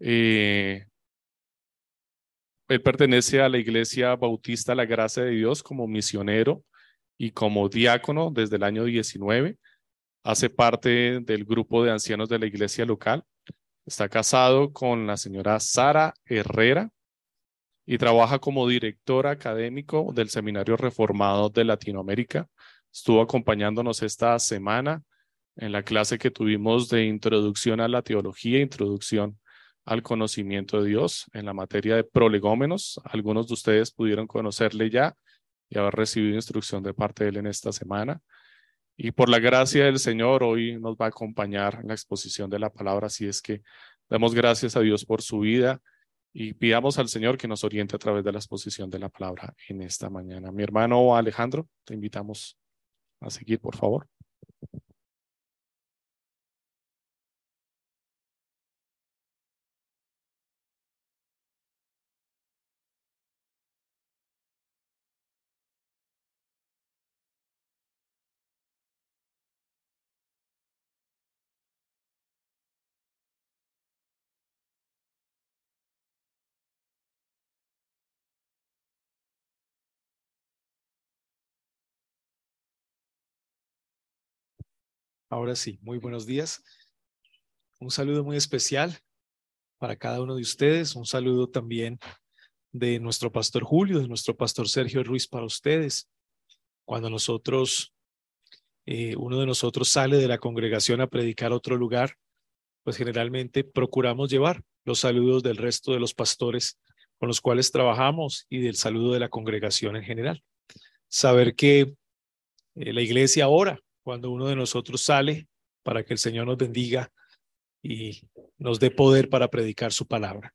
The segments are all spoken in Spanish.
Eh, él pertenece a la Iglesia Bautista La Gracia de Dios como misionero y como diácono desde el año 19. Hace parte del grupo de ancianos de la iglesia local. Está casado con la señora Sara Herrera y trabaja como director académico del Seminario Reformado de Latinoamérica. Estuvo acompañándonos esta semana en la clase que tuvimos de introducción a la teología, introducción al conocimiento de Dios en la materia de prolegómenos. Algunos de ustedes pudieron conocerle ya y haber recibido instrucción de parte de él en esta semana. Y por la gracia del Señor, hoy nos va a acompañar en la exposición de la palabra. Así es que damos gracias a Dios por su vida y pidamos al Señor que nos oriente a través de la exposición de la palabra en esta mañana. Mi hermano Alejandro, te invitamos a seguir, por favor. Ahora sí, muy buenos días. Un saludo muy especial para cada uno de ustedes. Un saludo también de nuestro pastor Julio, de nuestro pastor Sergio Ruiz para ustedes. Cuando nosotros, eh, uno de nosotros sale de la congregación a predicar a otro lugar, pues generalmente procuramos llevar los saludos del resto de los pastores con los cuales trabajamos y del saludo de la congregación en general. Saber que eh, la iglesia ora cuando uno de nosotros sale para que el Señor nos bendiga y nos dé poder para predicar su palabra.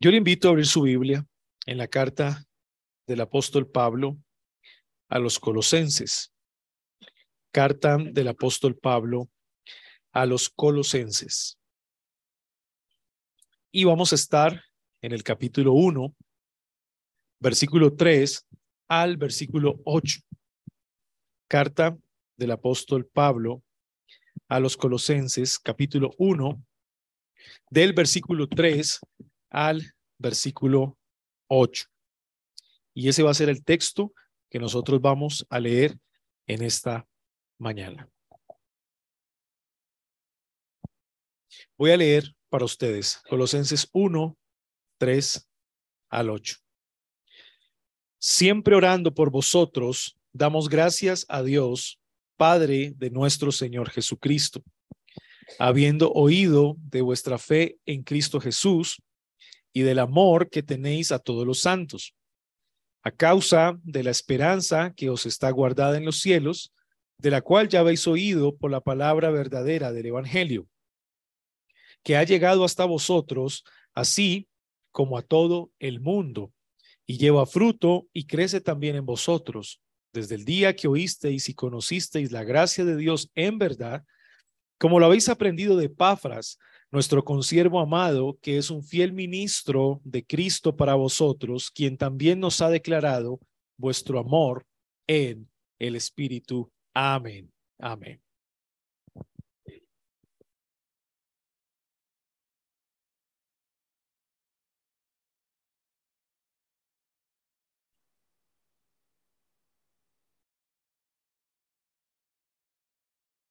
Yo le invito a abrir su Biblia en la carta del apóstol Pablo a los colosenses. Carta del apóstol Pablo a los colosenses. Y vamos a estar en el capítulo 1, versículo 3 al versículo 8. Carta del apóstol Pablo a los Colosenses, capítulo 1, del versículo 3 al versículo 8. Y ese va a ser el texto que nosotros vamos a leer en esta mañana. Voy a leer para ustedes Colosenses 1, 3 al 8. Siempre orando por vosotros damos gracias a Dios, Padre de nuestro Señor Jesucristo, habiendo oído de vuestra fe en Cristo Jesús y del amor que tenéis a todos los santos, a causa de la esperanza que os está guardada en los cielos, de la cual ya habéis oído por la palabra verdadera del Evangelio, que ha llegado hasta vosotros, así como a todo el mundo, y lleva fruto y crece también en vosotros desde el día que oísteis y conocisteis la gracia de Dios en verdad, como lo habéis aprendido de Pafras, nuestro consiervo amado, que es un fiel ministro de Cristo para vosotros, quien también nos ha declarado vuestro amor en el Espíritu. Amén. Amén.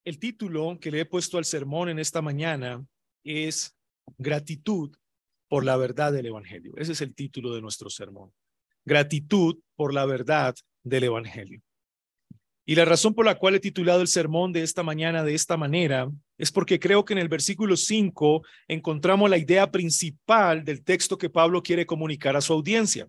El título que le he puesto al sermón en esta mañana es Gratitud por la verdad del Evangelio. Ese es el título de nuestro sermón. Gratitud por la verdad del Evangelio. Y la razón por la cual he titulado el sermón de esta mañana de esta manera es porque creo que en el versículo 5 encontramos la idea principal del texto que Pablo quiere comunicar a su audiencia.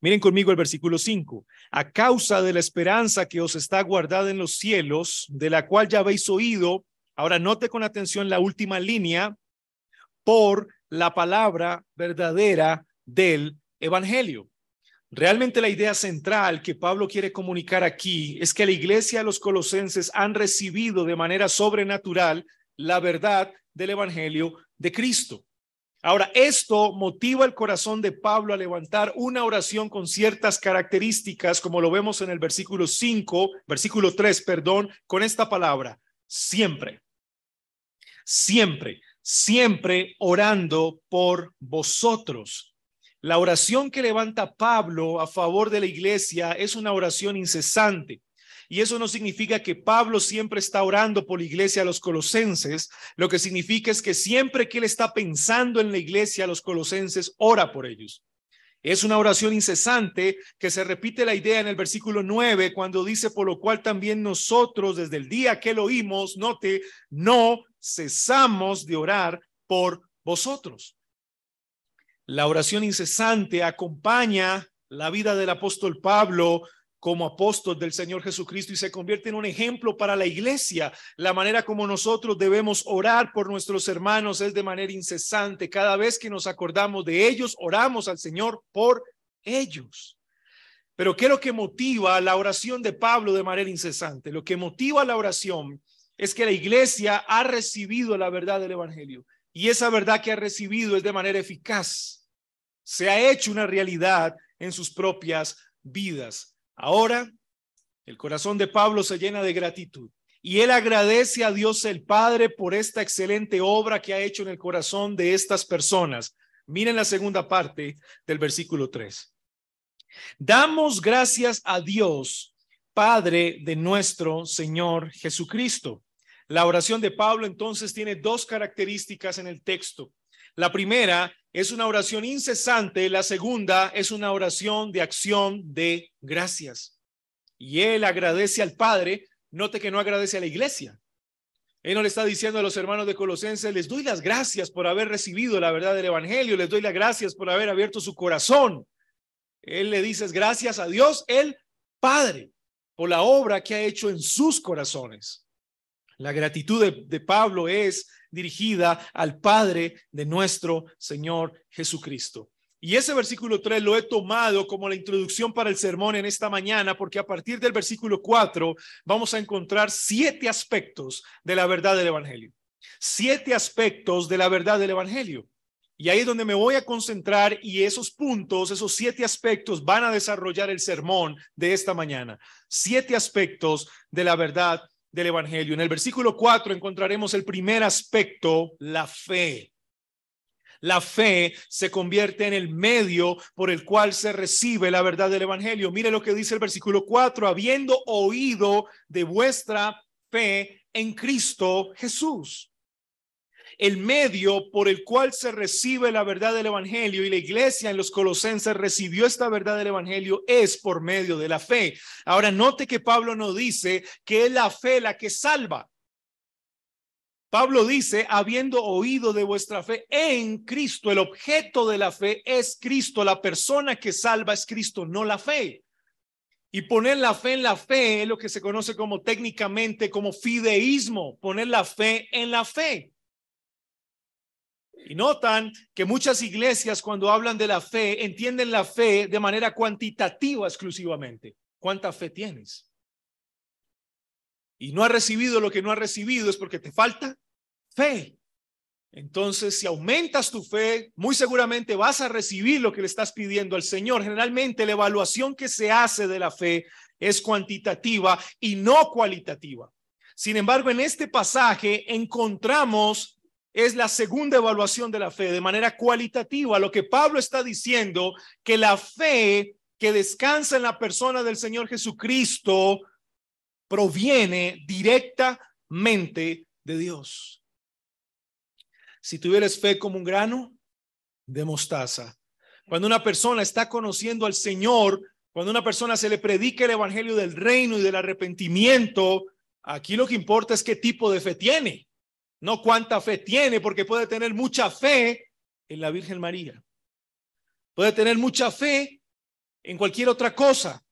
Miren conmigo el versículo 5. A causa de la esperanza que os está guardada en los cielos, de la cual ya habéis oído, ahora note con atención la última línea, por la palabra verdadera del Evangelio. Realmente la idea central que Pablo quiere comunicar aquí es que la iglesia de los colosenses han recibido de manera sobrenatural la verdad del Evangelio de Cristo. Ahora, esto motiva el corazón de Pablo a levantar una oración con ciertas características, como lo vemos en el versículo 5, versículo 3, perdón, con esta palabra, siempre. siempre, siempre orando por vosotros. La oración que levanta Pablo a favor de la iglesia es una oración incesante. Y eso no significa que Pablo siempre está orando por la iglesia a los colosenses. Lo que significa es que siempre que él está pensando en la iglesia a los colosenses, ora por ellos. Es una oración incesante que se repite la idea en el versículo 9 cuando dice, por lo cual también nosotros desde el día que lo oímos, note, no cesamos de orar por vosotros. La oración incesante acompaña la vida del apóstol Pablo como apóstol del Señor Jesucristo y se convierte en un ejemplo para la iglesia. La manera como nosotros debemos orar por nuestros hermanos es de manera incesante. Cada vez que nos acordamos de ellos, oramos al Señor por ellos. Pero ¿qué es lo que motiva la oración de Pablo de manera incesante? Lo que motiva la oración es que la iglesia ha recibido la verdad del Evangelio y esa verdad que ha recibido es de manera eficaz. Se ha hecho una realidad en sus propias vidas. Ahora, el corazón de Pablo se llena de gratitud y él agradece a Dios el Padre por esta excelente obra que ha hecho en el corazón de estas personas. Miren la segunda parte del versículo 3. Damos gracias a Dios, Padre de nuestro Señor Jesucristo. La oración de Pablo entonces tiene dos características en el texto. La primera es una oración incesante, la segunda es una oración de acción de gracias. Y él agradece al Padre, note que no agradece a la iglesia. Él no le está diciendo a los hermanos de Colosenses, les doy las gracias por haber recibido la verdad del Evangelio, les doy las gracias por haber abierto su corazón. Él le dice gracias a Dios, el Padre, por la obra que ha hecho en sus corazones. La gratitud de, Pablo es dirigida al Padre de nuestro Señor Jesucristo. Y ese versículo 3 lo he tomado como la introducción para el sermón en esta mañana, porque a partir del versículo 4 vamos a encontrar siete aspectos de la verdad del Evangelio. Siete aspectos de la verdad del Evangelio. Y ahí es donde me voy a concentrar y esos puntos, esos siete aspectos van a desarrollar el sermón de esta mañana. Siete aspectos de la verdad del Evangelio. En el versículo 4 encontraremos el primer aspecto, la fe. La fe se convierte en el medio por el cual se recibe la verdad del Evangelio. Mire lo que dice el versículo 4, habiendo oído de vuestra fe en Cristo Jesús el medio por el cual se recibe la verdad del Evangelio y la iglesia en los colosenses recibió esta verdad del Evangelio es por medio de la fe. Ahora, note que Pablo no dice que es la fe la que salva. Pablo dice, habiendo oído de vuestra fe en Cristo, el objeto de la fe es Cristo, la persona que salva es Cristo, no la fe. Y poner la fe en la fe es lo que se conoce como técnicamente como fideísmo, poner la fe en la fe. Y notan que muchas iglesias cuando hablan de la fe entienden la fe de manera cuantitativa exclusivamente. ¿Cuánta fe tienes? Y no has recibido lo que no has recibido es porque te falta fe. Entonces, si aumentas tu fe, muy seguramente vas a recibir lo que le estás pidiendo al Señor. Generalmente la evaluación que se hace de la fe es cuantitativa y no cualitativa. Sin embargo, en este pasaje encontramos es la segunda evaluación de la fe de manera cualitativa. Lo que Pablo está diciendo, que la fe que descansa en la persona del Señor Jesucristo proviene directamente de Dios. Si tuvieras fe como un grano de mostaza, cuando una persona está conociendo al Señor, cuando una persona se le predica el evangelio del reino y del arrepentimiento, aquí lo que importa es qué tipo de fe tiene no cuánta fe tiene, porque puede tener mucha fe en la Virgen María. Puede tener mucha fe en cualquier otra cosa,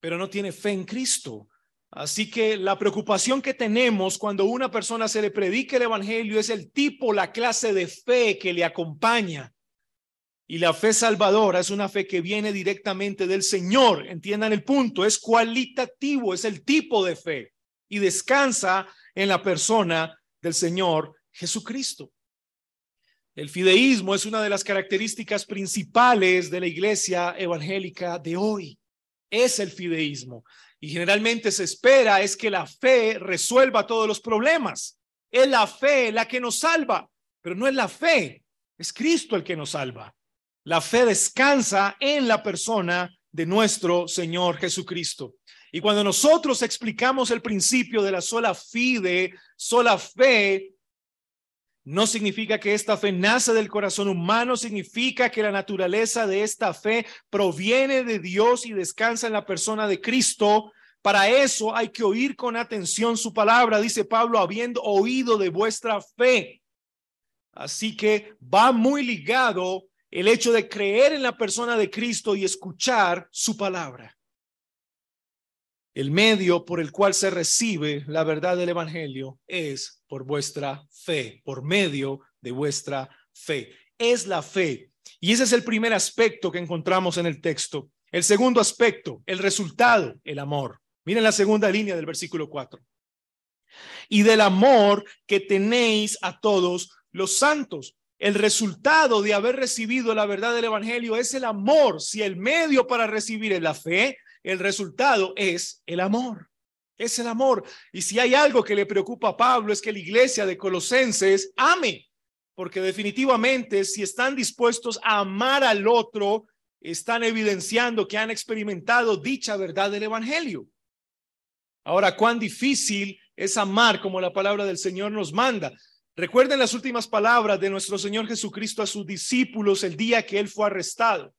pero no tiene fe en Cristo. Así que la preocupación que tenemos cuando una persona se le predica el Evangelio es el tipo, la clase de fe que le acompaña. Y la fe salvadora es una fe que viene directamente del Señor. Entiendan el punto, es cualitativo, es el tipo de fe y descansa en la persona del Señor Jesucristo. El fideísmo es una de las características principales de la iglesia evangélica de hoy. Es el fideísmo. Y generalmente se espera es que la fe resuelva todos los problemas. Es la fe la que nos salva, pero no es la fe, es Cristo el que nos salva. La fe descansa en la persona de nuestro Señor Jesucristo. Y cuando nosotros explicamos el principio de la sola fide, sola fe, no significa que esta fe nace del corazón humano, significa que la naturaleza de esta fe proviene de Dios y descansa en la persona de Cristo. Para eso hay que oír con atención su palabra, dice Pablo, habiendo oído de vuestra fe. Así que va muy ligado el hecho de creer en la persona de Cristo y escuchar su palabra. El medio por el cual se recibe la verdad del Evangelio es por vuestra fe, por medio de vuestra fe. Es la fe. Y ese es el primer aspecto que encontramos en el texto. El segundo aspecto, el resultado, el amor. Miren la segunda línea del versículo 4. Y del amor que tenéis a todos los santos. El resultado de haber recibido la verdad del Evangelio es el amor. Si el medio para recibir es la fe, el resultado es el amor. Es el amor. Y si hay algo que le preocupa a Pablo es que la iglesia de Colosenses ame, porque definitivamente si están dispuestos a amar al otro, están evidenciando que han experimentado dicha verdad del Evangelio. Ahora, cuán difícil es amar como la palabra del Señor nos manda. Recuerden las últimas palabras de nuestro Señor Jesucristo a sus discípulos el día que Él fue arrestado.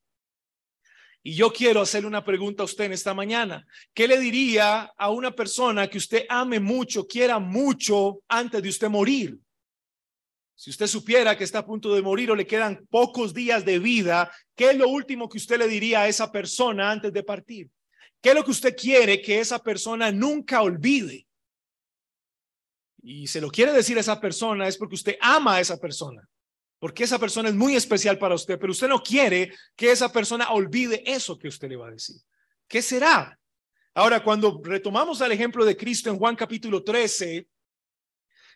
Y yo quiero hacerle una pregunta a usted en esta mañana. ¿Qué le diría a una persona que usted ame mucho, quiera mucho antes de usted morir? Si usted supiera que está a punto de morir o le quedan pocos días de vida, ¿qué es lo último que usted le diría a esa persona antes de partir? ¿Qué es lo que usted quiere que esa persona nunca olvide? Y se lo quiere decir a esa persona es porque usted ama a esa persona porque esa persona es muy especial para usted, pero usted no quiere que esa persona olvide eso que usted le va a decir. ¿Qué será? Ahora, cuando retomamos al ejemplo de Cristo en Juan capítulo 13,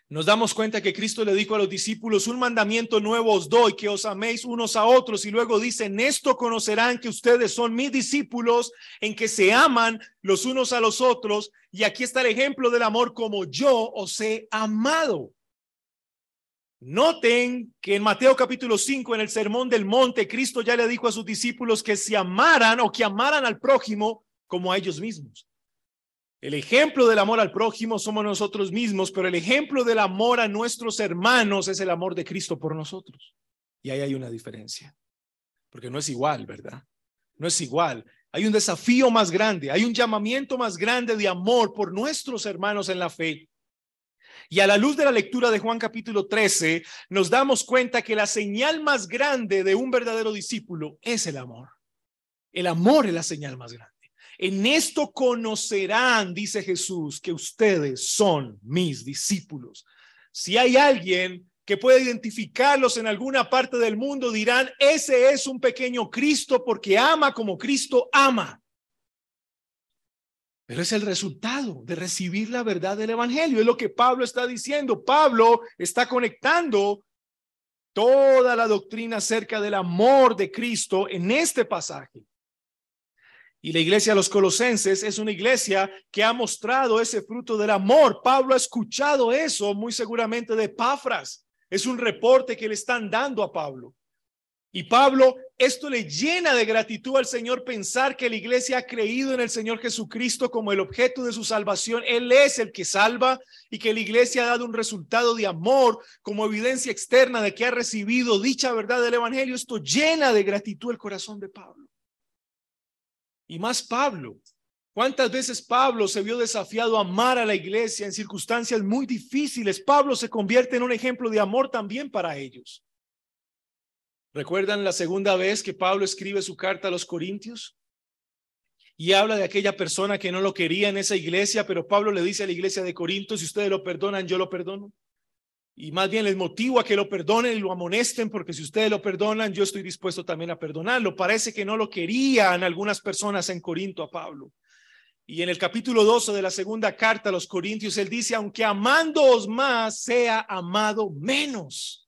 nos damos cuenta que Cristo le dijo a los discípulos, un mandamiento nuevo os doy, que os améis unos a otros. Y luego dice, en esto conocerán que ustedes son mis discípulos, en que se aman los unos a los otros. Y aquí está el ejemplo del amor como yo os he amado. Noten que en Mateo capítulo 5, en el Sermón del Monte, Cristo ya le dijo a sus discípulos que se amaran o que amaran al prójimo como a ellos mismos. El ejemplo del amor al prójimo somos nosotros mismos, pero el ejemplo del amor a nuestros hermanos es el amor de Cristo por nosotros. Y ahí hay una diferencia, porque no es igual, ¿verdad? No es igual. Hay un desafío más grande, hay un llamamiento más grande de amor por nuestros hermanos en la fe y a la luz de la lectura de Juan capítulo 13, nos damos cuenta que la señal más grande de un verdadero discípulo es el amor. El amor es la señal más grande. En esto conocerán, dice Jesús, que ustedes son mis discípulos. Si hay alguien que puede identificarlos en alguna parte del mundo, dirán, ese es un pequeño Cristo porque ama como Cristo ama. Pero es el resultado de recibir la verdad del Evangelio. Es lo que Pablo está diciendo. Pablo está conectando toda la doctrina acerca del amor de Cristo en este pasaje. Y la iglesia de los colosenses es una iglesia que ha mostrado ese fruto del amor. Pablo ha escuchado eso muy seguramente de Pafras. Es un reporte que le están dando a Pablo. Y Pablo, esto le llena de gratitud al Señor pensar que la iglesia ha creído en el Señor Jesucristo como el objeto de su salvación. Él es el que salva y que la iglesia ha dado un resultado de amor como evidencia externa de que ha recibido dicha verdad del Evangelio. Esto llena de gratitud el corazón de Pablo. Y más Pablo. ¿Cuántas veces Pablo se vio desafiado a amar a la iglesia en circunstancias muy difíciles? Pablo se convierte en un ejemplo de amor también para ellos. ¿Recuerdan la segunda vez que Pablo escribe su carta a los Corintios? Y habla de aquella persona que no lo quería en esa iglesia, pero Pablo le dice a la iglesia de Corinto, si ustedes lo perdonan, yo lo perdono. Y más bien les motivo a que lo perdonen y lo amonesten, porque si ustedes lo perdonan, yo estoy dispuesto también a perdonarlo. Parece que no lo querían algunas personas en Corinto a Pablo. Y en el capítulo 12 de la segunda carta a los Corintios, él dice, aunque amándoos más, sea amado menos.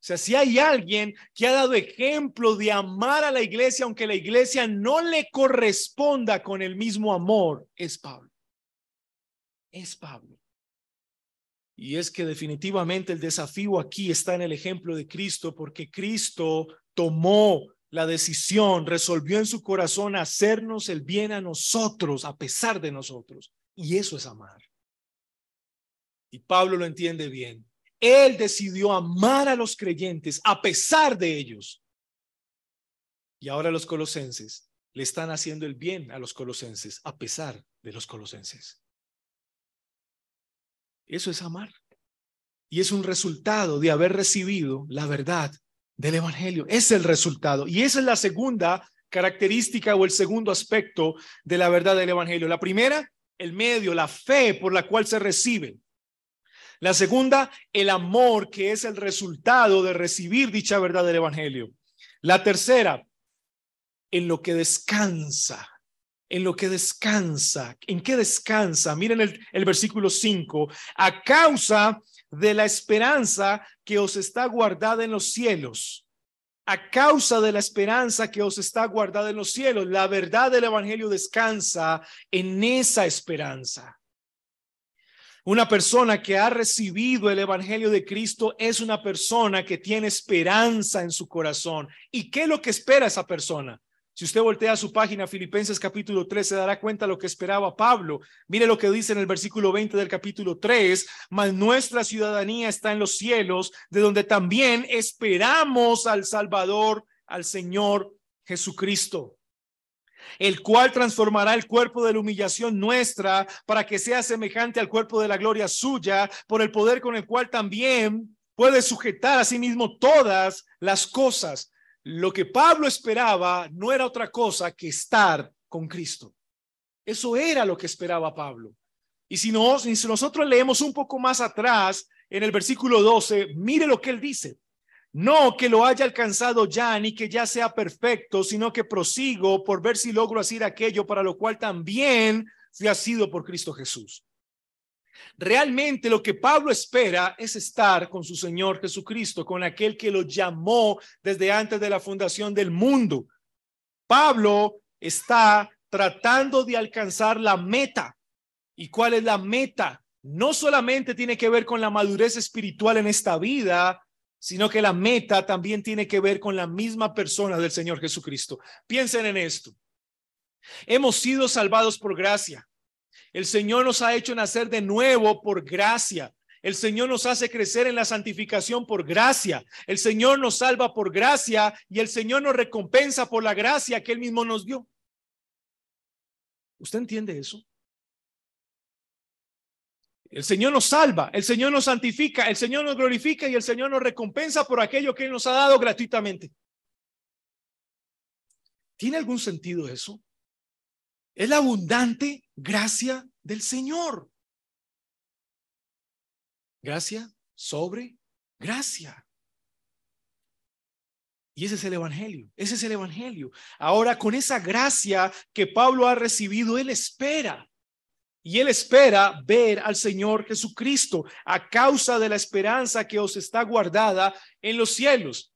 O sea, si hay alguien que ha dado ejemplo de amar a la iglesia, aunque la iglesia no le corresponda con el mismo amor, es Pablo. Es Pablo. Y es que definitivamente el desafío aquí está en el ejemplo de Cristo, porque Cristo tomó la decisión, resolvió en su corazón hacernos el bien a nosotros, a pesar de nosotros. Y eso es amar. Y Pablo lo entiende bien. Él decidió amar a los creyentes a pesar de ellos. Y ahora los colosenses le están haciendo el bien a los colosenses a pesar de los colosenses. Eso es amar. Y es un resultado de haber recibido la verdad del Evangelio. Es el resultado. Y esa es la segunda característica o el segundo aspecto de la verdad del Evangelio. La primera, el medio, la fe por la cual se recibe. La segunda, el amor que es el resultado de recibir dicha verdad del Evangelio. La tercera, en lo que descansa, en lo que descansa. ¿En qué descansa? Miren el, versículo 5. A causa de la esperanza que os está guardada en los cielos. A causa de la esperanza que os está guardada en los cielos. La verdad del Evangelio descansa en esa esperanza. Una persona que ha recibido el Evangelio de Cristo es una persona que tiene esperanza en su corazón. ¿Y qué es lo que espera esa persona? Si usted voltea a su página Filipenses capítulo 3, se dará cuenta de lo que esperaba Pablo. Mire lo que dice en el versículo 20 del capítulo 3, mas nuestra ciudadanía está en los cielos, de donde también esperamos al Salvador, al Señor Jesucristo el cual transformará el cuerpo de la humillación nuestra para que sea semejante al cuerpo de la gloria suya, por el poder con el cual también puede sujetar a sí mismo todas las cosas. Lo que Pablo esperaba no era otra cosa que estar con Cristo. Eso era lo que esperaba Pablo. Y si, no, si nosotros leemos un poco más atrás, en el versículo 12, mire lo que él dice. No que lo haya alcanzado ya, ni que ya sea perfecto, sino que prosigo por ver si logro hacer aquello para lo cual también fui sido por Cristo Jesús. Realmente lo que Pablo espera es estar con su Señor Jesucristo, con aquel que lo llamó desde antes de la fundación del mundo. Pablo está tratando de alcanzar la meta. ¿Y cuál es la meta? No solamente tiene que ver con la madurez espiritual en esta vida, sino que la meta también tiene que ver con la misma persona del Señor Jesucristo. Piensen en esto. Hemos sido salvados por gracia. El Señor nos ha hecho nacer de nuevo por gracia. El Señor nos hace crecer en la santificación por gracia. El Señor nos salva por gracia y el Señor nos recompensa por la gracia que Él mismo nos dio. ¿Usted entiende eso? El Señor nos salva, el Señor nos santifica, el Señor nos glorifica y el Señor nos recompensa por aquello que Él nos ha dado gratuitamente. ¿Tiene algún sentido eso? Es la abundante gracia del Señor. Gracia sobre gracia. Y ese es el Evangelio, ese es el Evangelio. Ahora, con esa gracia que Pablo ha recibido, él espera. Y él espera ver al Señor Jesucristo a causa de la esperanza que os está guardada en los cielos.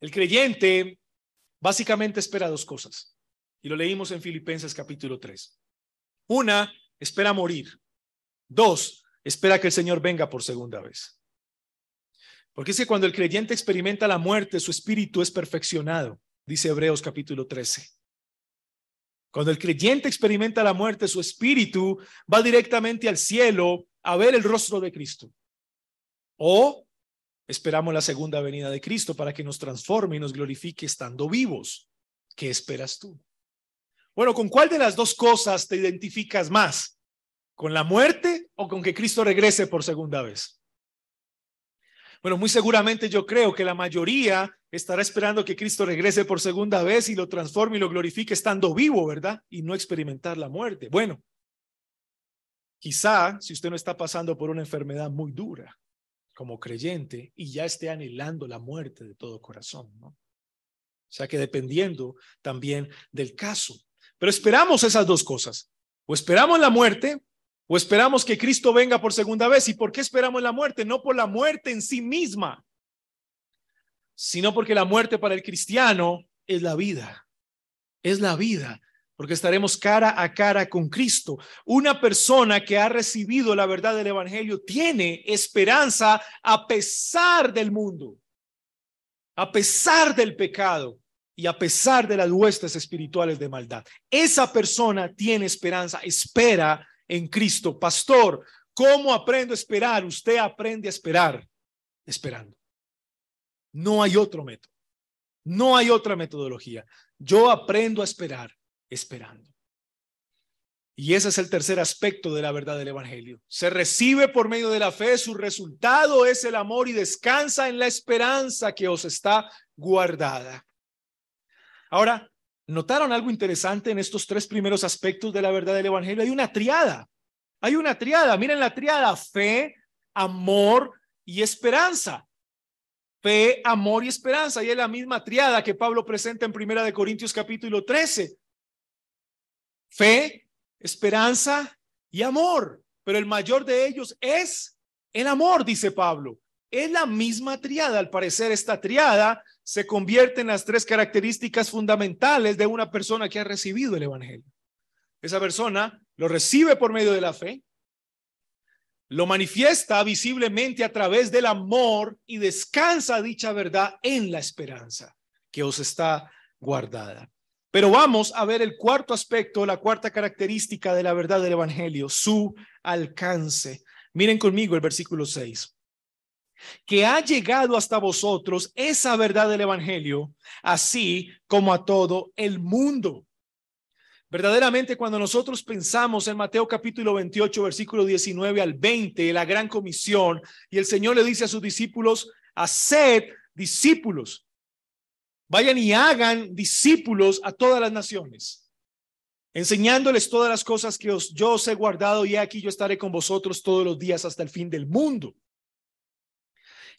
El creyente básicamente espera dos cosas. Y lo leímos en Filipenses capítulo 3. Una, espera morir. Dos, espera que el Señor venga por segunda vez. Porque es que cuando el creyente experimenta la muerte, su espíritu es perfeccionado, dice Hebreos capítulo 13. Cuando el creyente experimenta la muerte, su espíritu va directamente al cielo a ver el rostro de Cristo. O esperamos la segunda venida de Cristo para que nos transforme y nos glorifique estando vivos. ¿Qué esperas tú? Bueno, ¿con cuál de las dos cosas te identificas más? ¿Con la muerte o con que Cristo regrese por segunda vez? Bueno, muy seguramente yo creo que la mayoría estará esperando que Cristo regrese por segunda vez y lo transforme y lo glorifique estando vivo, ¿verdad? Y no experimentar la muerte. Bueno, quizá si usted no está pasando por una enfermedad muy dura como creyente y ya esté anhelando la muerte de todo corazón, ¿no? O sea que dependiendo también del caso. Pero esperamos esas dos cosas. O esperamos la muerte o esperamos que Cristo venga por segunda vez. ¿Y por qué esperamos la muerte? No por la muerte en sí misma, sino porque la muerte para el cristiano es la vida. Es la vida. porque estaremos cara a cara con Cristo. Una persona que ha recibido la verdad del Evangelio tiene esperanza a pesar del mundo, a pesar del pecado y a pesar de las huestes espirituales de maldad. Esa persona tiene esperanza, espera en Cristo. Pastor, ¿cómo aprendo a esperar? Usted aprende a esperar esperando. No hay otro método. No hay otra metodología. Yo aprendo a esperar esperando. Y ese es el tercer aspecto de la verdad del Evangelio. Se recibe por medio de la fe, su resultado es el amor y descansa en la esperanza que os está guardada. Ahora, ¿notaron algo interesante en estos tres primeros aspectos de la verdad del Evangelio? Hay una triada. Hay una triada. Miren la triada. Fe, amor y esperanza. Fe, amor y esperanza. Y es la misma triada que Pablo presenta en Primera de Corintios capítulo 13. Fe, esperanza y amor. Pero el mayor de ellos es el amor, dice Pablo. Es la misma triada. Al parecer, esta triada se convierte en las tres características fundamentales de una persona que ha recibido el Evangelio. Esa persona lo recibe por medio de la fe, lo manifiesta visiblemente a través del amor y descansa dicha verdad en la esperanza que os está guardada. Pero vamos a ver el cuarto aspecto, la cuarta característica de la verdad del Evangelio, su alcance. Miren conmigo el versículo 6 que ha llegado hasta vosotros esa verdad del Evangelio, así como a todo el mundo. Verdaderamente, cuando nosotros pensamos en Mateo capítulo 28, versículo 19 al 20, la gran comisión, y el Señor le dice a sus discípulos, haced discípulos, vayan y hagan discípulos a todas las naciones, enseñándoles todas las cosas que os, yo os he guardado, y aquí yo estaré con vosotros todos los días hasta el fin del mundo.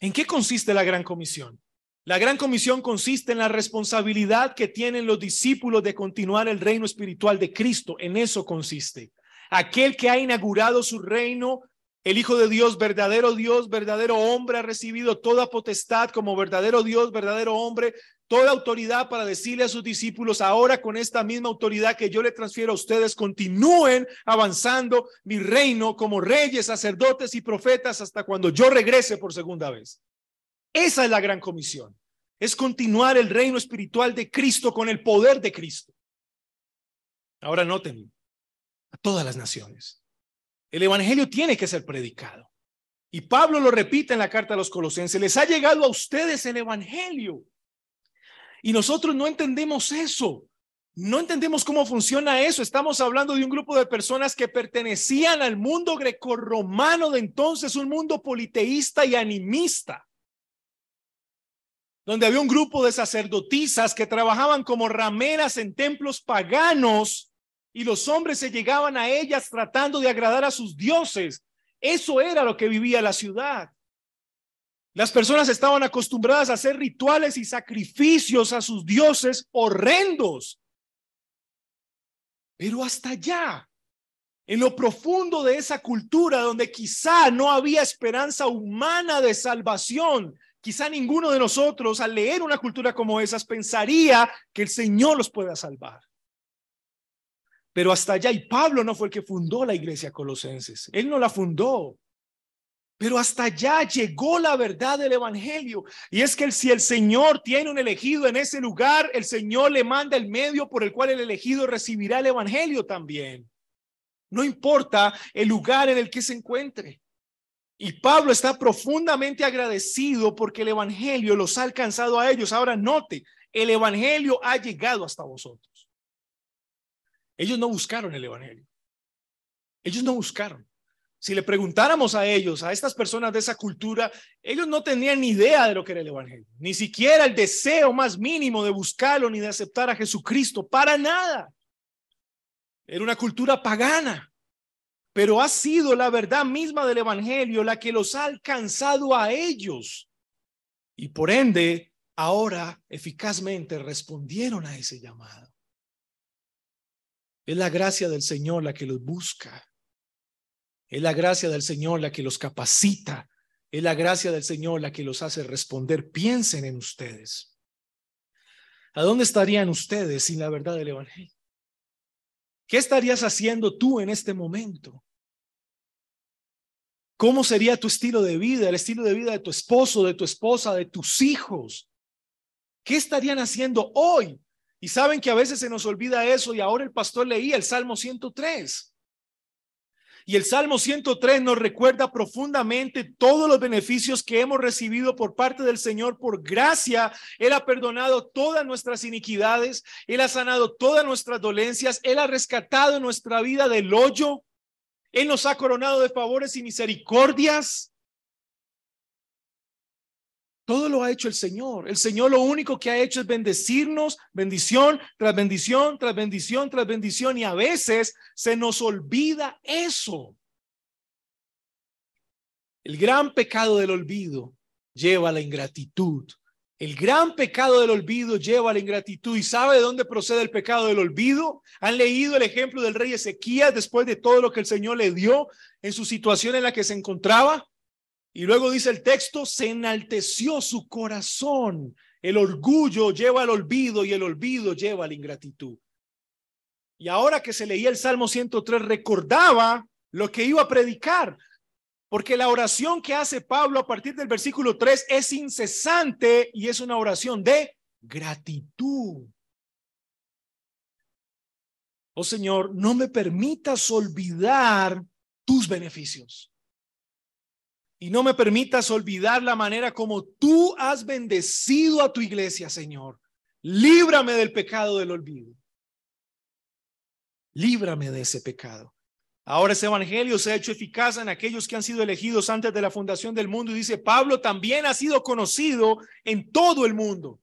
¿En qué consiste la gran comisión? La gran comisión consiste en la responsabilidad que tienen los discípulos de continuar el reino espiritual de Cristo. En eso consiste. Aquel que ha inaugurado su reino, el Hijo de Dios, verdadero Dios, verdadero hombre, ha recibido toda potestad como verdadero Dios, verdadero hombre, toda autoridad para decirle a sus discípulos, ahora con esta misma autoridad que yo le transfiero a ustedes, continúen avanzando mi reino como reyes, sacerdotes y profetas hasta cuando yo regrese por segunda vez. Esa es la gran comisión. Es continuar el reino espiritual de Cristo con el poder de Cristo. Ahora noten, a todas las naciones. El Evangelio tiene que ser predicado. Y Pablo lo repite en la carta a los colosenses, les ha llegado a ustedes el Evangelio y nosotros no entendemos eso. No entendemos cómo funciona eso. Estamos hablando de un grupo de personas que pertenecían al mundo grecorromano de entonces, un mundo politeísta y animista, donde había un grupo de sacerdotisas que trabajaban como rameras en templos paganos y los hombres se llegaban a ellas tratando de agradar a sus dioses. Eso era lo que vivía la ciudad. Las personas estaban acostumbradas a hacer rituales y sacrificios a sus dioses horrendos. Pero hasta allá, en lo profundo de esa cultura donde quizá no había esperanza humana de salvación, quizá ninguno de nosotros al leer una cultura como esas pensaría que el Señor los pueda salvar. Pero hasta allá, y Pablo no fue el que fundó la iglesia colosenses, él no la fundó, pero hasta allá llegó la verdad del Evangelio. Y es que si el Señor tiene un elegido en ese lugar, el Señor le manda el medio por el cual el elegido recibirá el Evangelio también. No importa el lugar en el que se encuentre. Y Pablo está profundamente agradecido porque el Evangelio los ha alcanzado a ellos. Ahora note, el Evangelio ha llegado hasta vosotros. Ellos no buscaron el Evangelio. Ellos no buscaron. Si le preguntáramos a ellos, a estas personas de esa cultura, ellos no tenían ni idea de lo que era el Evangelio, ni siquiera el deseo más mínimo de buscarlo ni de aceptar a Jesucristo, para nada. Era una cultura pagana, pero ha sido la verdad misma del Evangelio la que los ha alcanzado a ellos. Y por ende, ahora eficazmente respondieron a ese llamado. Es la gracia del Señor la que los busca. Es la gracia del Señor la que los capacita. Es la gracia del Señor la que los hace responder. Piensen en ustedes. ¿A dónde estarían ustedes sin la verdad del Evangelio? ¿Qué estarías haciendo tú en este momento? ¿Cómo sería tu estilo de vida, el estilo de vida de tu esposo, de tu esposa, de tus hijos? ¿Qué estarían haciendo hoy? Y saben que a veces se nos olvida eso y ahora el pastor leía el Salmo 103. Y el Salmo 103 nos recuerda profundamente todos los beneficios que hemos recibido por parte del Señor por gracia. Él ha perdonado todas nuestras iniquidades, Él ha sanado todas nuestras dolencias, Él ha rescatado nuestra vida del hoyo, Él nos ha coronado de favores y misericordias. Todo lo ha hecho el Señor. El Señor lo único que ha hecho es bendecirnos, bendición tras bendición, tras bendición, tras bendición. Y a veces se nos olvida eso. El gran pecado del olvido lleva a la ingratitud. El gran pecado del olvido lleva a la ingratitud. ¿Y sabe de dónde procede el pecado del olvido? ¿Han leído el ejemplo del rey Ezequías después de todo lo que el Señor le dio en su situación en la que se encontraba? Y luego dice el texto, se enalteció su corazón. El orgullo lleva al olvido y el olvido lleva a la ingratitud. Y ahora que se leía el Salmo 103, recordaba lo que iba a predicar, porque la oración que hace Pablo a partir del versículo 3 es incesante y es una oración de gratitud. Oh Señor, no me permitas olvidar tus beneficios y no me permitas olvidar la manera como tú has bendecido a tu iglesia, Señor. Líbrame del pecado del olvido. Líbrame de ese pecado. Ahora ese evangelio se ha hecho eficaz en aquellos que han sido elegidos antes de la fundación del mundo y dice, Pablo también ha sido conocido en todo el mundo.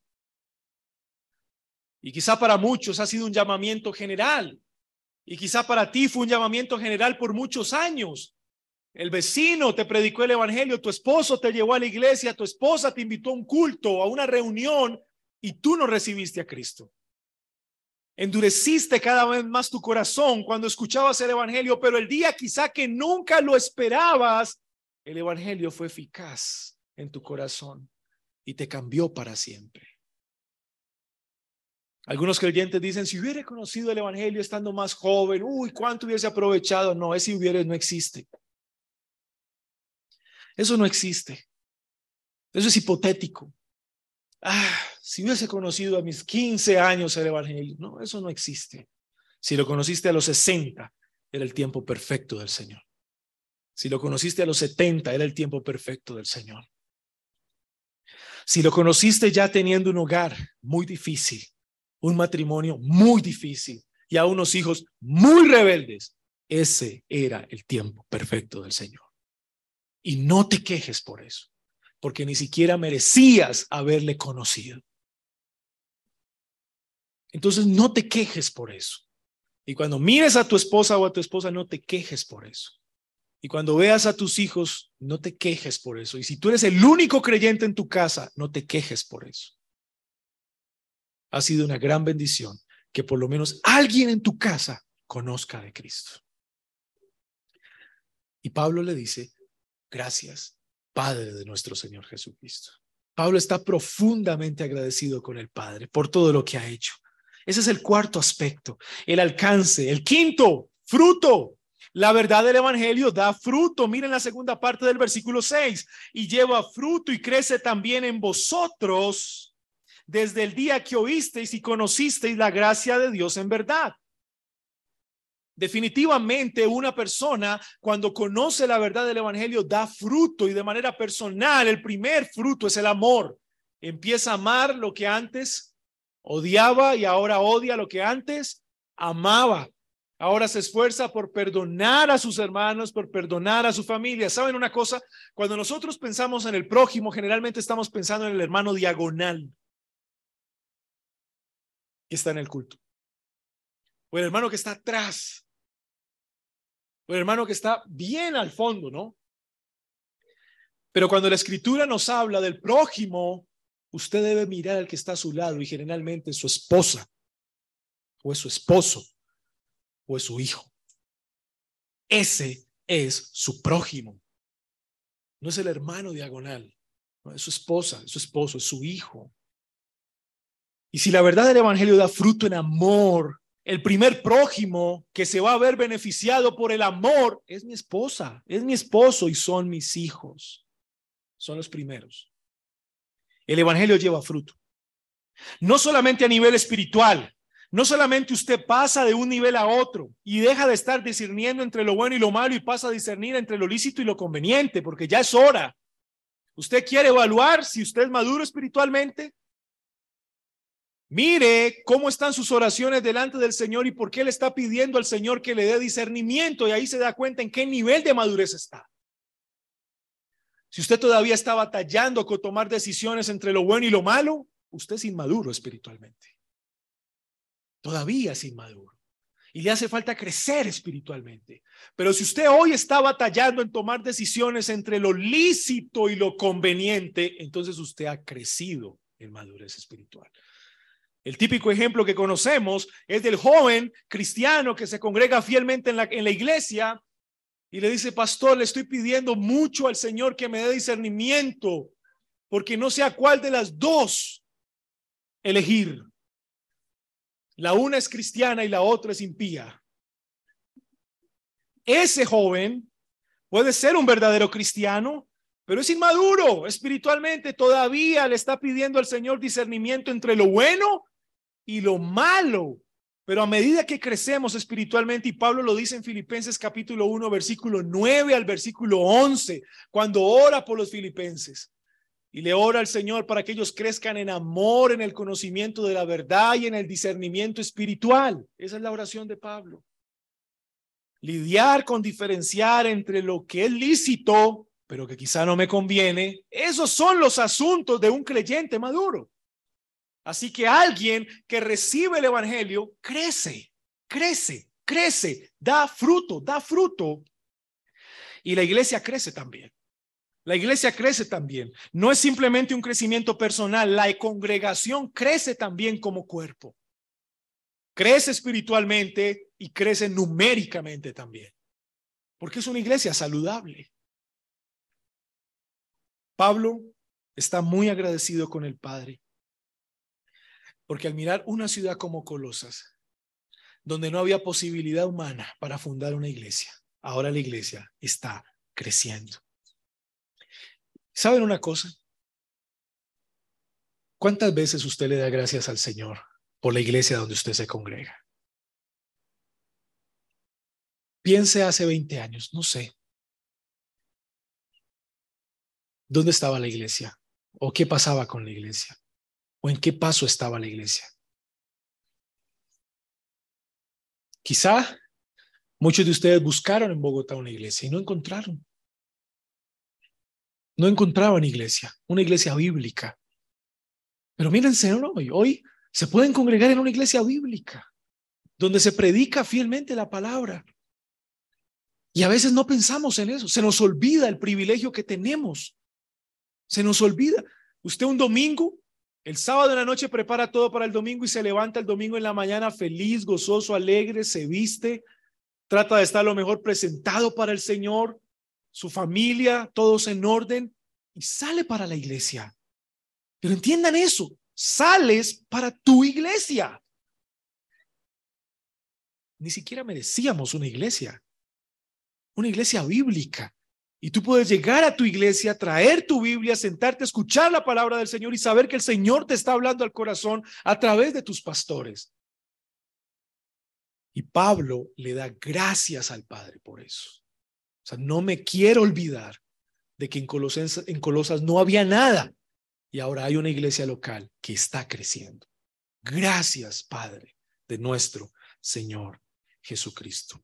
Y quizá para muchos ha sido un llamamiento general. Y quizá para ti fue un llamamiento general por muchos años. El vecino te predicó el evangelio, tu esposo te llevó a la iglesia, tu esposa te invitó a un culto, a una reunión y tú no recibiste a Cristo. Endureciste cada vez más tu corazón cuando escuchabas el evangelio, pero el día quizá que nunca lo esperabas, el evangelio fue eficaz en tu corazón y te cambió para siempre. Algunos creyentes dicen, si hubiera conocido el Evangelio estando más joven, uy, ¿cuánto hubiese aprovechado? No, ese hubiera no existe. Eso no existe. Eso es hipotético. Ah, si hubiese conocido a mis 15 años el Evangelio. No, eso no existe. Si lo conociste a los 60, era el tiempo perfecto del Señor. Si lo conociste a los 70, era el tiempo perfecto del Señor. Si lo conociste ya teniendo un hogar muy difícil, un matrimonio muy difícil y a unos hijos muy rebeldes, ese era el tiempo perfecto del Señor. Y no te quejes por eso, porque ni siquiera merecías haberle conocido. Entonces no te quejes por eso. Y cuando mires a tu esposa o a tu esposa, no te quejes por eso. Y cuando veas a tus hijos, no te quejes por eso. Y si tú eres el único creyente en tu casa, no te quejes por eso. Ha sido una gran bendición que por lo menos alguien en tu casa conozca de Cristo. Y Pablo le dice, Gracias, Padre de nuestro Señor Jesucristo. Pablo está profundamente agradecido con el Padre por todo lo que ha hecho. Ese es el cuarto aspecto, el alcance. El quinto, fruto. La verdad del Evangelio da fruto. Miren la segunda parte del versículo 6. Y lleva fruto y crece también en vosotros desde el día que oísteis y conocisteis la gracia de Dios en verdad. Definitivamente una persona cuando conoce la verdad del Evangelio da fruto y de manera personal el primer fruto es el amor. Empieza a amar lo que antes odiaba y ahora odia lo que antes amaba. Ahora se esfuerza por perdonar a sus hermanos, por perdonar a su familia. ¿Saben una cosa? Cuando nosotros pensamos en el prójimo, generalmente estamos pensando en el hermano diagonal que está en el culto. O el hermano que está atrás, un hermano que está bien al fondo, ¿no? Pero cuando la escritura nos habla del prójimo, usted debe mirar al que está a su lado y generalmente es su esposa, o es su esposo, o es su hijo. Ese es su prójimo. No es el hermano diagonal, no, es su esposa, es su esposo, es su hijo. Y si la verdad del Evangelio da fruto en amor, el primer prójimo que se va a ver beneficiado por el amor es mi esposa, es mi esposo y son mis hijos. Son los primeros. El Evangelio lleva fruto. No solamente a nivel espiritual, no solamente usted pasa de un nivel a otro y deja de estar discerniendo entre lo bueno y lo malo y pasa a discernir entre lo lícito y lo conveniente, porque ya es hora. Usted quiere evaluar si usted es maduro espiritualmente, Mire cómo están sus oraciones delante del Señor y por qué le está pidiendo al Señor que le dé discernimiento y ahí se da cuenta en qué nivel de madurez está. Si usted todavía está batallando con tomar decisiones entre lo bueno y lo malo, usted es inmaduro espiritualmente. Todavía es inmaduro. Y le hace falta crecer espiritualmente. Pero si usted hoy está batallando en tomar decisiones entre lo lícito y lo conveniente, entonces usted ha crecido en madurez espiritual. El típico ejemplo que conocemos es del joven cristiano que se congrega fielmente en la, en la iglesia y le dice, pastor, le estoy pidiendo mucho al Señor que me dé discernimiento, porque no sé a cuál de las dos elegir. La una es cristiana y la otra es impía. Ese joven puede ser un verdadero cristiano, pero es inmaduro espiritualmente. Todavía le está pidiendo al Señor discernimiento entre lo bueno y lo malo. Pero a medida que crecemos espiritualmente, y Pablo lo dice en Filipenses capítulo 1, versículo 9 al versículo 11, cuando ora por los filipenses y le ora al Señor para que ellos crezcan en amor, en el conocimiento de la verdad y en el discernimiento espiritual. Esa es la oración de Pablo. Lidiar con diferenciar entre lo que es lícito, pero que quizá no me conviene, esos son los asuntos de un creyente maduro. Así que alguien que recibe el Evangelio crece, crece, crece, da fruto, da fruto. Y la iglesia crece también. La iglesia crece también. No es simplemente un crecimiento personal, la congregación crece también como cuerpo. Crece espiritualmente y crece numéricamente también. Porque es una iglesia saludable. Pablo está muy agradecido con el Padre porque al mirar una ciudad como Colosas, donde no había posibilidad humana para fundar una iglesia, ahora la iglesia está creciendo. ¿Saben una cosa? ¿Cuántas veces usted le da gracias al Señor por la iglesia donde usted se congrega? Piense hace 20 años, no sé. ¿Dónde estaba la iglesia? ¿O qué pasaba con la iglesia? O en qué paso estaba la iglesia. Quizá muchos de ustedes buscaron en Bogotá una iglesia y no encontraron. No encontraban iglesia, una iglesia bíblica. Pero mírense hoy, hoy se pueden congregar en una iglesia bíblica, donde se predica fielmente la palabra. Y a veces no pensamos en eso, se nos olvida el privilegio que tenemos. Se nos olvida. Usted un domingo el sábado en la noche prepara todo para el domingo y se levanta el domingo en la mañana feliz, gozoso, alegre, se viste, trata de estar lo mejor presentado para el Señor, su familia, todos en orden y sale para la iglesia. Pero entiendan eso, sales para tu iglesia. Ni siquiera merecíamos una iglesia, una iglesia bíblica. Y tú puedes llegar a tu iglesia, traer tu Biblia, sentarte, escuchar la palabra del Señor y saber que el Señor te está hablando al corazón a través de tus pastores. Y Pablo le da gracias al Padre por eso. O sea, no me quiero olvidar de que en, en Colosas no había nada y ahora hay una iglesia local que está creciendo. Gracias, Padre, de nuestro Señor Jesucristo.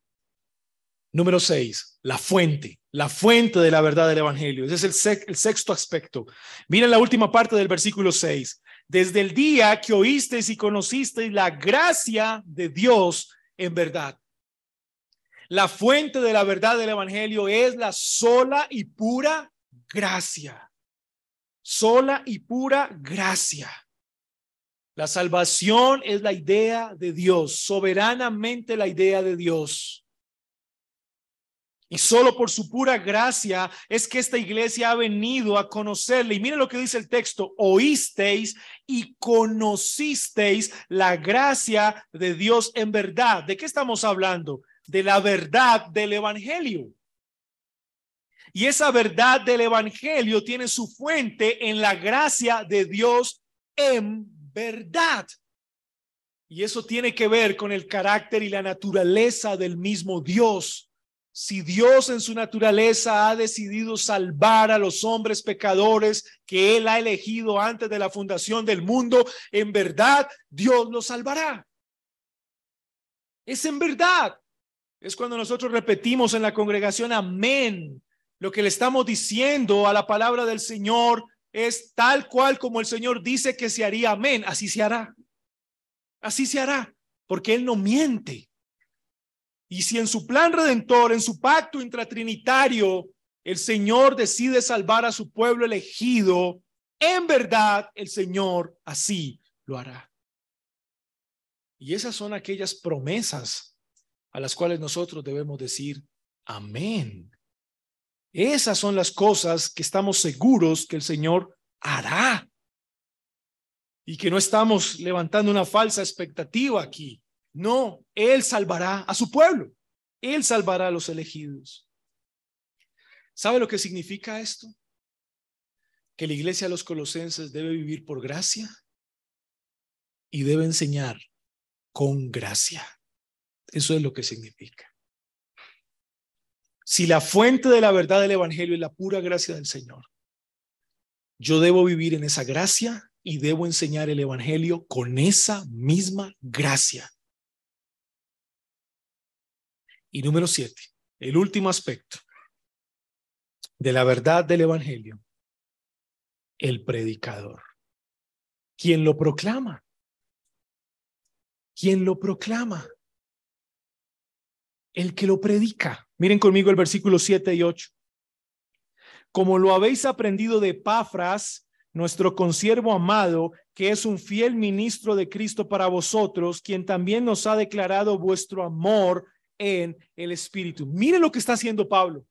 Número seis, la fuente, la fuente de la verdad del Evangelio. Ese es el, sexto aspecto. Miren la última parte del versículo seis. Desde el día que oísteis y conocisteis la gracia de Dios en verdad. La fuente de la verdad del Evangelio es la sola y pura gracia. Sola y pura gracia. La salvación es la idea de Dios, soberanamente la idea de Dios. Y solo por su pura gracia es que esta iglesia ha venido a conocerle. Y miren lo que dice el texto, oísteis y conocisteis la gracia de Dios en verdad. ¿De qué estamos hablando? De la verdad del Evangelio. Y esa verdad del Evangelio tiene su fuente en la gracia de Dios en verdad. Y eso tiene que ver con el carácter y la naturaleza del mismo Dios. Si Dios en su naturaleza ha decidido salvar a los hombres pecadores que Él ha elegido antes de la fundación del mundo, en verdad Dios los salvará. Es en verdad. Es cuando nosotros repetimos en la congregación, amén. Lo que le estamos diciendo a la palabra del Señor es tal cual como el Señor dice que se haría. Amén. Así se hará. Así se hará. Porque Él no miente. Y si en su plan redentor, en su pacto intratrinitario, el Señor decide salvar a su pueblo elegido, en verdad el Señor así lo hará. Y esas son aquellas promesas a las cuales nosotros debemos decir amén. Esas son las cosas que estamos seguros que el Señor hará. Y que no estamos levantando una falsa expectativa aquí. No, Él salvará a su pueblo. Él salvará a los elegidos. ¿Sabe lo que significa esto? Que la iglesia de los colosenses debe vivir por gracia y debe enseñar con gracia. Eso es lo que significa. Si la fuente de la verdad del Evangelio es la pura gracia del Señor, yo debo vivir en esa gracia y debo enseñar el Evangelio con esa misma gracia. Y número siete, el último aspecto de la verdad del Evangelio, el predicador. ¿Quién lo proclama? ¿Quién lo proclama? El que lo predica. Miren conmigo el versículo 7 y 8. Como lo habéis aprendido de Pafras, nuestro consiervo amado, que es un fiel ministro de Cristo para vosotros, quien también nos ha declarado vuestro amor en el Espíritu. Miren lo que está haciendo Pablo.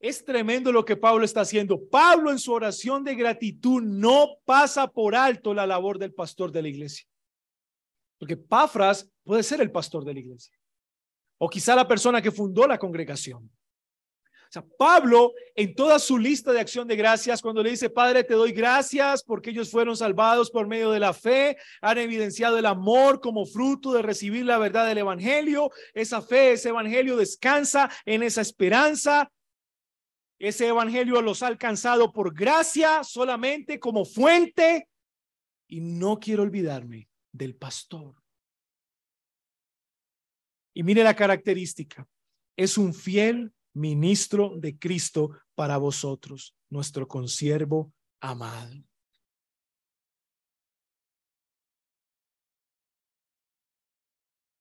Es tremendo lo que Pablo está haciendo. Pablo en su oración de gratitud no pasa por alto la labor del pastor de la iglesia. Porque Pafras puede ser el pastor de la iglesia o quizá la persona que fundó la congregación. Pablo, en toda su lista de acción de gracias, cuando le dice, Padre, te doy gracias porque ellos fueron salvados por medio de la fe, han evidenciado el amor como fruto de recibir la verdad del Evangelio, esa fe, ese Evangelio descansa en esa esperanza. Ese Evangelio los ha alcanzado por gracia solamente como fuente. Y no quiero olvidarme del pastor. Y mire la característica. Es un fiel ministro de Cristo para vosotros, nuestro consiervo amado.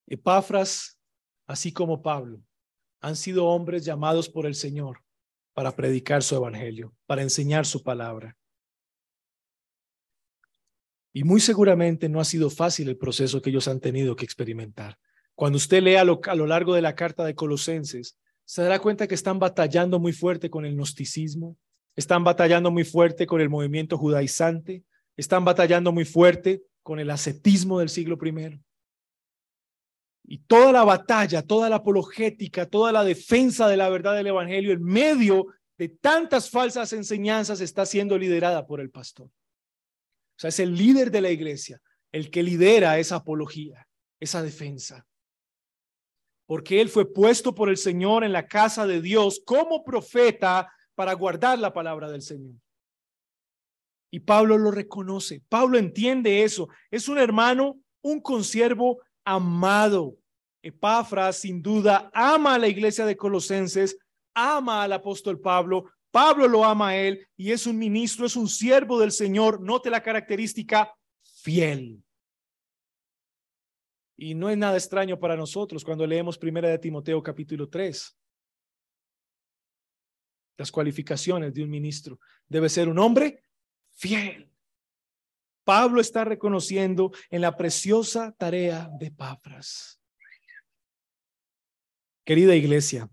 Epafras, así como Pablo, han sido hombres llamados por el Señor para predicar su evangelio, para enseñar su palabra. Y muy seguramente no ha sido fácil el proceso que ellos han tenido que experimentar. Cuando usted lea lo, a lo largo de la carta de Colosenses, se dará cuenta que están batallando muy fuerte con el gnosticismo, están batallando muy fuerte con el movimiento judaizante, están batallando muy fuerte con el ascetismo del siglo I. Y toda la batalla, toda la apologética, toda la defensa de la verdad del Evangelio en medio de tantas falsas enseñanzas está siendo liderada por el pastor. O sea, es el líder de la iglesia, el que lidera esa apología, esa defensa porque él fue puesto por el Señor en la casa de Dios como profeta para guardar la palabra del Señor. Y Pablo lo reconoce, Pablo entiende eso, es un hermano, un consiervo amado. Epafras sin duda ama a la iglesia de Colosenses, ama al apóstol Pablo, Pablo lo ama a él y es un ministro, es un siervo del Señor. Note la característica fiel. Y no es nada extraño para nosotros cuando leemos Primera de Timoteo capítulo 3. Las cualificaciones de un ministro. Debe ser un hombre fiel. Pablo está reconociendo en la preciosa tarea de Papras. Querida iglesia,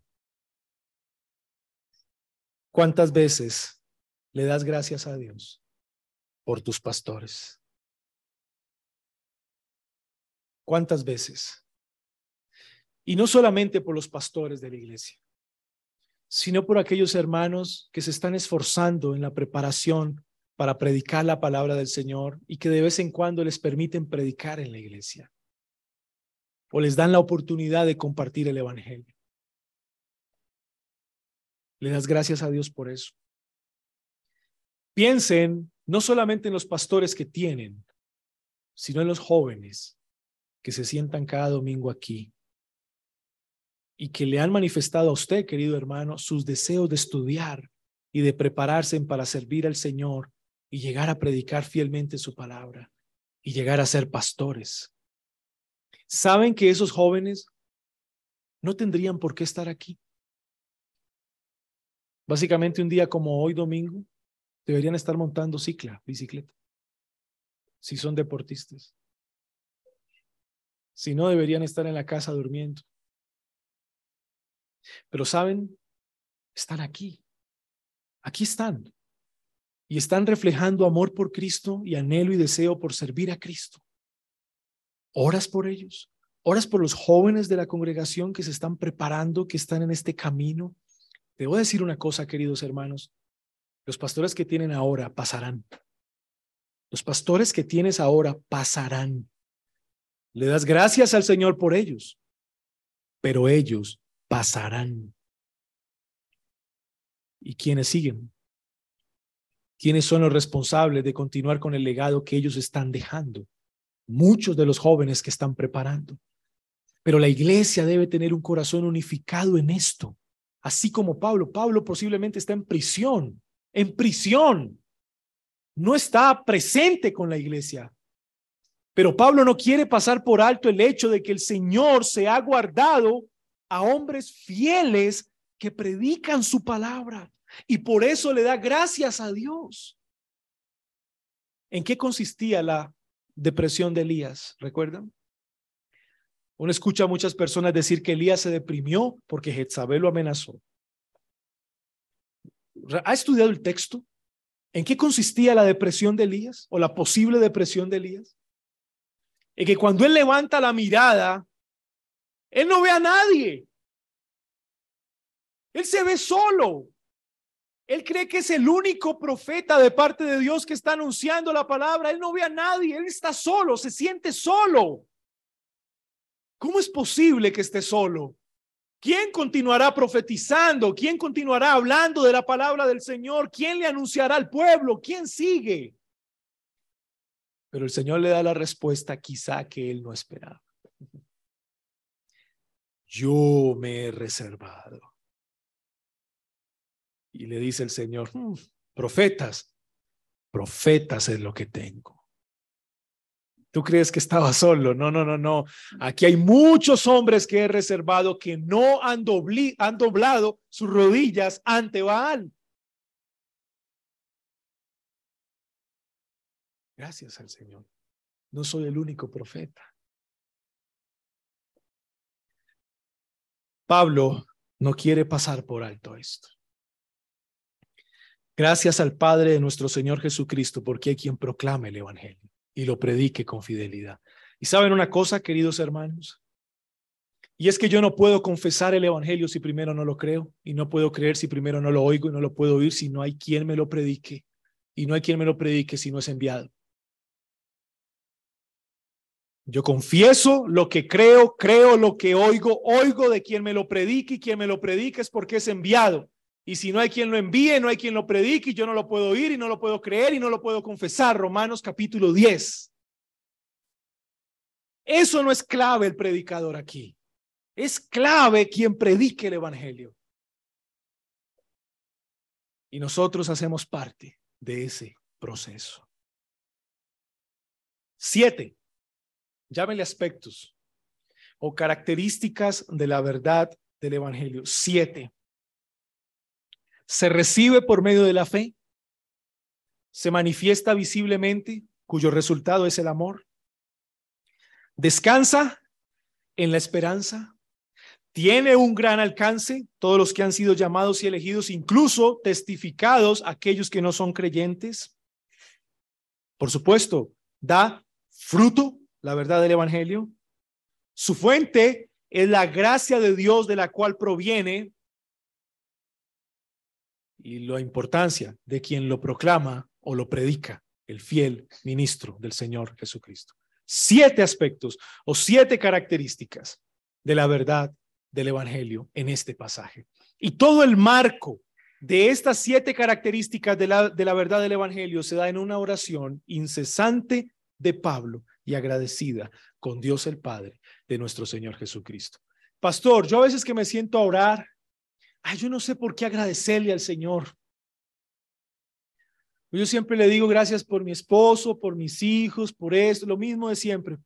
¿Cuántas veces le das gracias a Dios por tus pastores? ¿Cuántas veces? Y no solamente por los pastores de la iglesia, sino por aquellos hermanos que se están esforzando en la preparación para predicar la palabra del Señor y que de vez en cuando les permiten predicar en la iglesia o les dan la oportunidad de compartir el Evangelio. Le das gracias a Dios por eso. Piensen no solamente en los pastores que tienen, sino en los jóvenes que se sientan cada domingo aquí y que le han manifestado a usted, querido hermano, sus deseos de estudiar y de prepararse para servir al Señor y llegar a predicar fielmente su palabra y llegar a ser pastores. ¿Saben que esos jóvenes no tendrían por qué estar aquí? Básicamente un día como hoy domingo deberían estar montando cicla, bicicleta, si son deportistas. Si no, deberían estar en la casa durmiendo. Pero saben, están aquí. Aquí están. Y están reflejando amor por Cristo y anhelo y deseo por servir a Cristo. Oras por ellos. Oras por los jóvenes de la congregación que se están preparando, que están en este camino. A decir una cosa, queridos hermanos. Los pastores que tienen ahora pasarán. Los pastores que tienes ahora pasarán. Le das gracias al Señor por ellos, pero ellos pasarán. ¿Y quiénes siguen? ¿Quiénes son los responsables de continuar con el legado que ellos están dejando? Muchos de los jóvenes que están preparando. Pero la iglesia debe tener un corazón unificado en esto, así como Pablo. Pablo posiblemente está en prisión, en prisión. No está presente con la iglesia, pero Pablo no quiere pasar por alto el hecho de que el Señor se ha guardado a hombres fieles que predican su palabra y por eso le da gracias a Dios. ¿En qué consistía la depresión de Elías? ¿Recuerdan? Uno escucha a muchas personas decir que Elías se deprimió porque Jezabel lo amenazó. ¿Ha estudiado el texto? ¿En qué consistía la depresión de Elías o la posible depresión de Elías? Es que cuando él levanta la mirada, él no ve a nadie. Él se ve solo. Él cree que es el único profeta de parte de Dios que está anunciando la palabra. Él no ve a nadie. Él está solo, se siente solo. ¿Cómo es posible que esté solo? ¿Quién continuará profetizando? ¿Quién continuará hablando de la palabra del Señor? ¿Quién le anunciará al pueblo? ¿Quién sigue? Pero el Señor le da la respuesta quizá que él no esperaba. Yo me he reservado. Y le dice el Señor, hmm, profetas, profetas es lo que tengo. ¿Tú crees que estaba solo? No, no, no, no. Aquí hay muchos hombres que he reservado que no han, han doblado sus rodillas ante Baal. Gracias al Señor. No soy el único profeta. Pablo no quiere pasar por alto esto. Gracias al Padre de nuestro Señor Jesucristo, porque hay quien proclame el Evangelio y lo predique con fidelidad. Y saben una cosa, queridos hermanos, y es que yo no puedo confesar el Evangelio si primero no lo creo, y no puedo creer si primero no lo oigo, y no lo puedo oír si no hay quien me lo predique, y no hay quien me lo predique si no es enviado. Yo confieso lo que creo, creo lo que oigo, oigo de quien me lo predique y quien me lo predique es porque es enviado. Y si no hay quien lo envíe, no hay quien lo predique y yo no lo puedo oír y no lo puedo creer y no lo puedo confesar. Romanos capítulo 10. Eso no es clave el predicador aquí. Es clave quien predique el Evangelio. Y nosotros hacemos parte de ese proceso. Siete llámenle aspectos o características de la verdad del Evangelio. Siete. Se recibe por medio de la fe, se manifiesta visiblemente, cuyo resultado es el amor. Descansa en la esperanza, tiene un gran alcance, todos los que han sido llamados y elegidos, incluso testificados aquellos que no son creyentes. Por supuesto, da fruto la verdad del Evangelio. Su fuente es la gracia de Dios de la cual proviene y la importancia de quien lo proclama o lo predica, el fiel ministro del Señor Jesucristo. Siete aspectos o siete características de la verdad del Evangelio en este pasaje. Y todo el marco de estas siete características de la, de la verdad del Evangelio se da en una oración incesante de Pablo y agradecida con Dios el Padre de nuestro Señor Jesucristo. Pastor, yo a veces que me siento a orar, ay, yo no sé por qué agradecerle al Señor. Yo siempre le digo gracias por mi esposo, por mis hijos, por esto, lo mismo de siempre.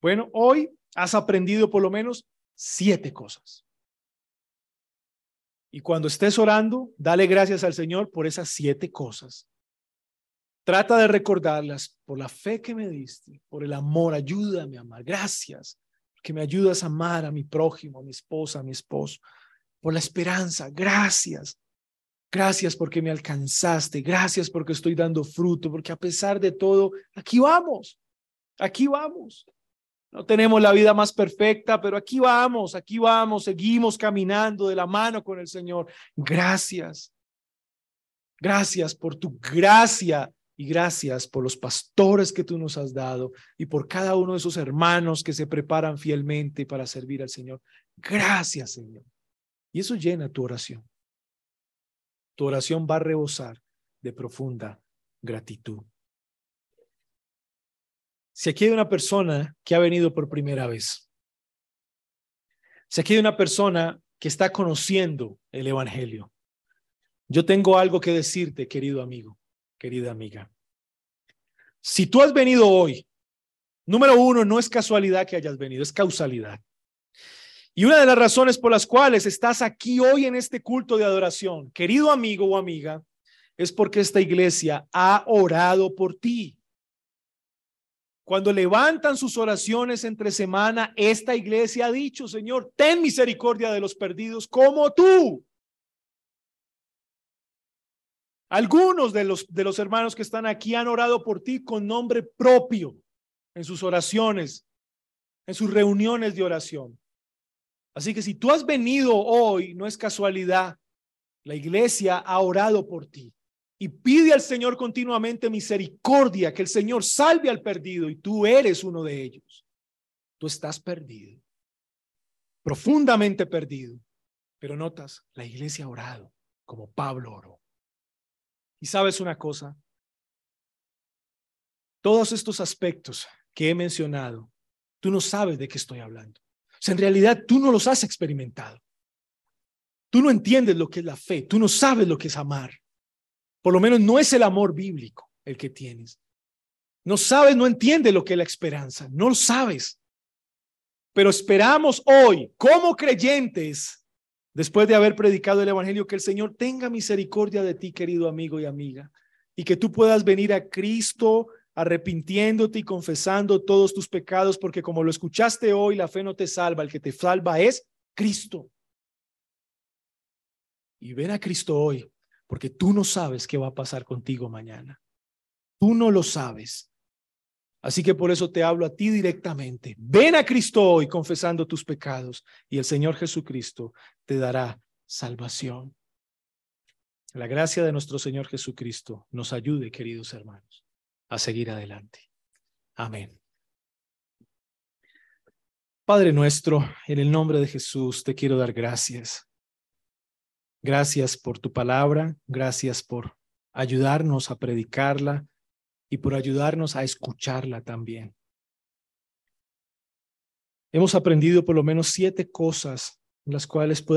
Bueno, hoy has aprendido por lo menos siete cosas. Y cuando estés orando, dale gracias al Señor por esas siete cosas. Trata de recordarlas por la fe que me diste, por el amor. Ayúdame a amar. Gracias que me ayudas a amar a mi prójimo, a mi esposa, a mi esposo. Por la esperanza. Gracias. Gracias porque me alcanzaste. Gracias porque estoy dando fruto. Porque a pesar de todo, aquí vamos. Aquí vamos. No tenemos la vida más perfecta, pero aquí vamos, aquí vamos, seguimos caminando de la mano con el Señor. Gracias. Gracias por tu gracia y gracias por los pastores que tú nos has dado y por cada uno de esos hermanos que se preparan fielmente para servir al Señor. Gracias, Señor. Y eso llena tu oración. Tu oración va a rebosar de profunda gratitud. Si aquí hay una persona que ha venido por primera vez, si aquí hay una persona que está conociendo el Evangelio, yo tengo algo que decirte, querido amigo querida amiga. Si tú has venido hoy, número uno, no es casualidad que hayas venido, es causalidad. Y una de las razones por las cuales estás aquí hoy en este culto de adoración, querido amigo o amiga, es porque esta iglesia ha orado por ti. Cuando levantan sus oraciones entre semana, esta iglesia ha dicho, Señor, ten misericordia de los perdidos como tú. Algunos de los, de los hermanos que están aquí han orado por ti con nombre propio en sus oraciones, en sus reuniones de oración. Así que si tú has venido hoy, no es casualidad, la iglesia ha orado por ti y pide al Señor continuamente misericordia, que el Señor salve al perdido y tú eres uno de ellos. Tú estás perdido, profundamente perdido. Pero notas, la iglesia ha orado como Pablo oró. Y sabes una cosa, todos estos aspectos que he mencionado, tú no sabes de qué estoy hablando. En realidad tú no los has experimentado. Tú no entiendes lo que es la fe, tú no sabes lo que es amar. Por lo menos no es el amor bíblico el que tienes. No sabes, no entiendes lo que es la esperanza, no lo sabes. Pero esperamos hoy, como creyentes, después de haber predicado el Evangelio, que el Señor tenga misericordia de ti, querido amigo y amiga, y que tú puedas venir a Cristo arrepintiéndote y confesando todos tus pecados, porque como lo escuchaste hoy, la fe no te salva, el que te salva es Cristo. Y ven a Cristo hoy, porque tú no sabes qué va a pasar contigo mañana. Tú no lo sabes. Así que por eso te hablo a ti directamente. Ven a Cristo hoy confesando tus pecados y el Señor Jesucristo te dará salvación. La gracia de nuestro Señor Jesucristo nos ayude, queridos hermanos, a seguir adelante. Amén. Padre nuestro, en el nombre de Jesús te quiero dar gracias. Gracias por tu palabra, gracias por ayudarnos a predicarla y por ayudarnos a escucharla también. Hemos aprendido por lo menos siete cosas las cuales pueden